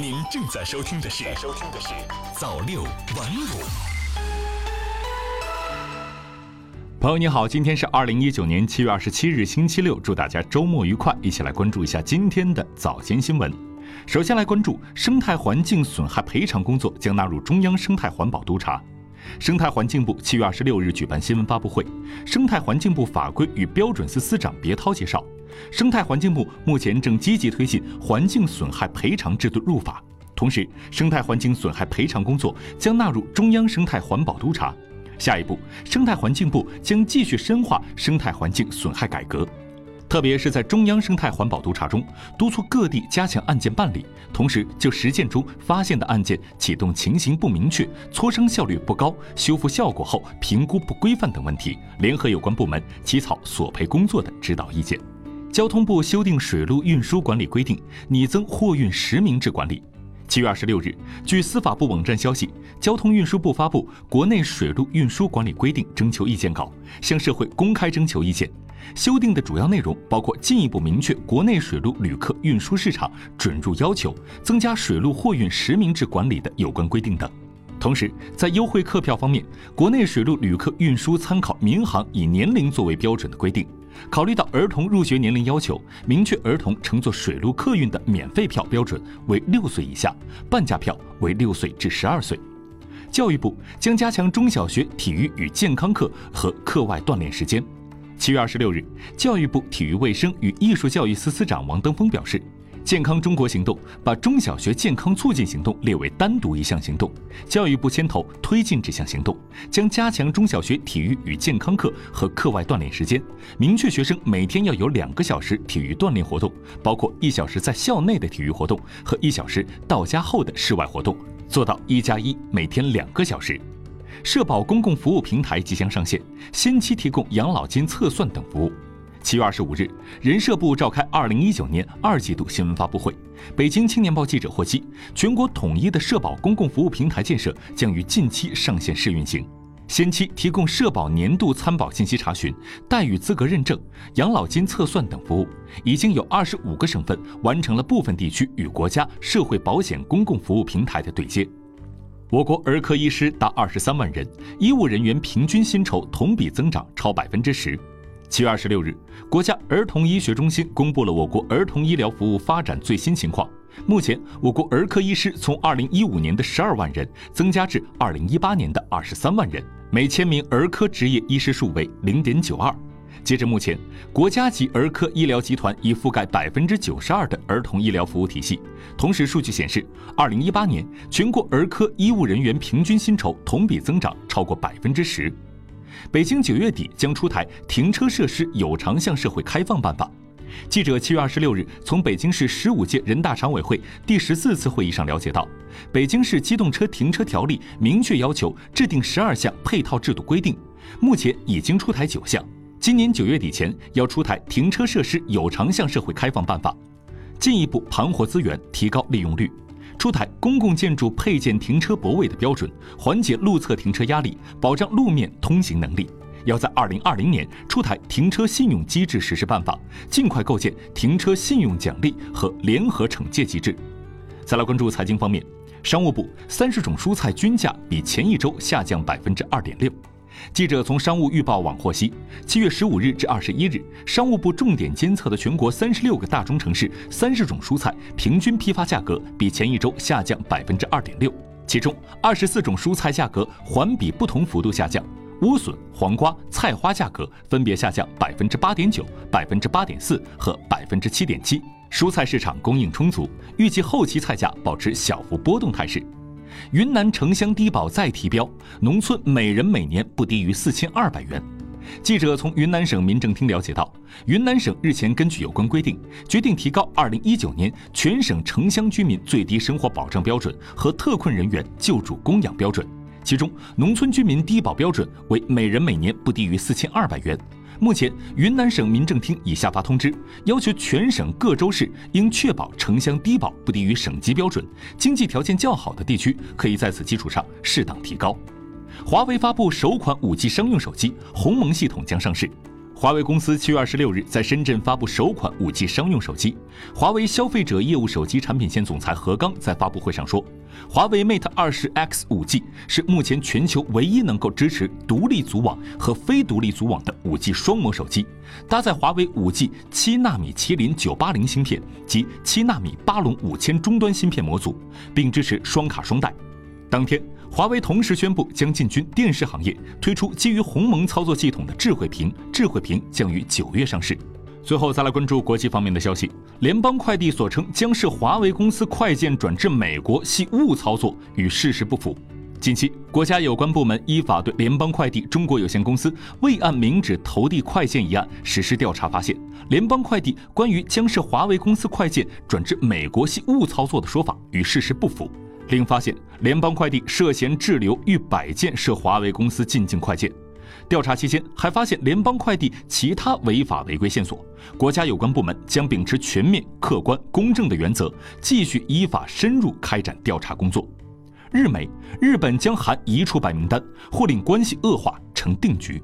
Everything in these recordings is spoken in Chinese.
您正在收听的是《收听的是早六晚五》。朋友你好，今天是二零一九年七月二十七日，星期六，祝大家周末愉快。一起来关注一下今天的早间新闻。首先来关注生态环境损害赔偿工作将纳入中央生态环保督察。生态环境部七月二十六日举办新闻发布会，生态环境部法规与标准司司长别涛介绍，生态环境部目前正积极推进环境损害赔偿制度入法，同时生态环境损害赔偿工作将纳入中央生态环保督查。下一步，生态环境部将继续深化生态环境损害改革，特别是在中央生态环保督查中，督促各地加强案件办理，同时就实践中发现的案件启动情形不明确、磋商效率不高、修复效果后评估不规范等问题，联合有关部门起草索赔工作的指导意见。交通部修订水路运输管理规定，拟增货运实名制管理。七月二十六日，据司法部网站消息，交通运输部发布《国内水路运输管理规定》征求意见稿，向社会公开征求意见。修订的主要内容包括进一步明确国内水路旅客运输市场准入要求，增加水路货运实名制管理的有关规定等。同时，在优惠客票方面，国内水路旅客运输参考民航以年龄作为标准的规定。考虑到儿童入学年龄要求，明确儿童乘坐水路客运的免费票标准为六岁以下，半价票为六岁至十二岁。教育部将加强中小学体育与健康课和课外锻炼时间。七月二十六日，教育部体育卫生与艺术教育司司长王登峰表示。健康中国行动把中小学健康促进行动列为单独一项行动，教育部牵头推进这项行动，将加强中小学体育与健康课和课外锻炼时间，明确学生每天要有两个小时体育锻炼活动，包括一小时在校内的体育活动和一小时到家后的室外活动，做到一加一，每天两个小时。社保公共服务平台即将上线，先期提供养老金测算等服务。七月二十五日，人社部召开二零一九年二季度新闻发布会。北京青年报记者获悉，全国统一的社保公共服务平台建设将于近期上线试运行，先期提供社保年度参保信息查询、待遇资格认证、养老金测算等服务。已经有二十五个省份完成了部分地区与国家社会保险公共服务平台的对接。我国儿科医师达二十三万人，医务人员平均薪酬同比增长超百分之十。七月二十六日，国家儿童医学中心公布了我国儿童医疗服务发展最新情况。目前，我国儿科医师从二零一五年的十二万人增加至二零一八年的二十三万人，每千名儿科执业医师数为零点九二。截至目前，国家级儿科医疗集团已覆盖百分之九十二的儿童医疗服务体系。同时，数据显示，二零一八年全国儿科医务人员平均薪酬同比增长超过百分之十。北京九月底将出台《停车设施有偿向社会开放办法》。记者七月二十六日从北京市十五届人大常委会第十四次会议上了解到，北京市机动车停车条例明确要求制定十二项配套制度规定，目前已经出台九项，今年九月底前要出台《停车设施有偿向社会开放办法》，进一步盘活资源，提高利用率。出台公共建筑配建停车泊位的标准，缓解路侧停车压力，保障路面通行能力。要在二零二零年出台停车信用机制实施办法，尽快构建停车信用奖励和联合惩戒机制。再来关注财经方面，商务部三十种蔬菜均价比前一周下降百分之二点六。记者从商务预报网获悉，七月十五日至二十一日，商务部重点监测的全国三十六个大中城市三十种蔬菜平均批发价格比前一周下降百分之二点六，其中二十四种蔬菜价格环比不同幅度下降，莴笋、黄瓜、菜花价格分别下降百分之八点九、百分之八点四和百分之七点七。蔬菜市场供应充足，预计后期菜价保持小幅波动态势。云南城乡低保再提标，农村每人每年不低于四千二百元。记者从云南省民政厅了解到，云南省日前根据有关规定，决定提高二零一九年全省城乡居民最低生活保障标准和特困人员救助供养标准，其中农村居民低保标准为每人每年不低于四千二百元。目前，云南省民政厅已下发通知，要求全省各州市应确保城乡低保不低于省级标准，经济条件较好的地区可以在此基础上适当提高。华为发布首款 5G 商用手机鸿蒙系统将上市。华为公司七月二十六日在深圳发布首款五 G 商用手机。华为消费者业务手机产品线总裁何刚在发布会上说，华为 Mate 二十 X 五 G 是目前全球唯一能够支持独立组网和非独立组网的五 G 双模手机，搭载华为五 G 七纳米麒麟九八零芯片及七纳米巴龙五千终端芯片模组，并支持双卡双待。当天。华为同时宣布将进军电视行业，推出基于鸿蒙操作系统的智慧屏。智慧屏将于九月上市。最后再来关注国际方面的消息，联邦快递所称将是华为公司快件转至美国系误操作，与事实不符。近期，国家有关部门依法对联邦快递中国有限公司未按明址投递快件一案实施调查，发现联邦快递关于将是华为公司快件转至美国系误操作的说法与事实不符。另发现，联邦快递涉嫌滞留逾百件涉华为公司进境快件。调查期间，还发现联邦快递其他违法违规线索。国家有关部门将秉持全面、客观、公正的原则，继续依法深入开展调查工作。日媒，日本将含移出白名单，或令关系恶化成定局。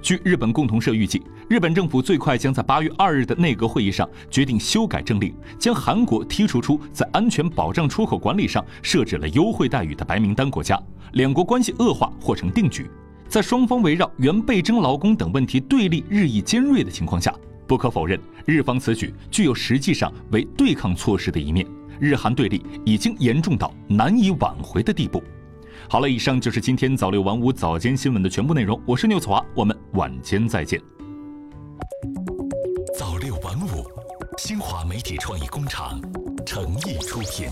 据日本共同社预计，日本政府最快将在八月二日的内阁会议上决定修改政令，将韩国剔除出在安全保障出口管理上设置了优惠待遇的白名单国家，两国关系恶化或成定局。在双方围绕原被征劳工等问题对立日益尖锐的情况下，不可否认，日方此举具有实际上为对抗措施的一面，日韩对立已经严重到难以挽回的地步。好了，以上就是今天早六晚五早间新闻的全部内容。我是牛子华，我们晚间再见。媒体创意工厂诚意出品。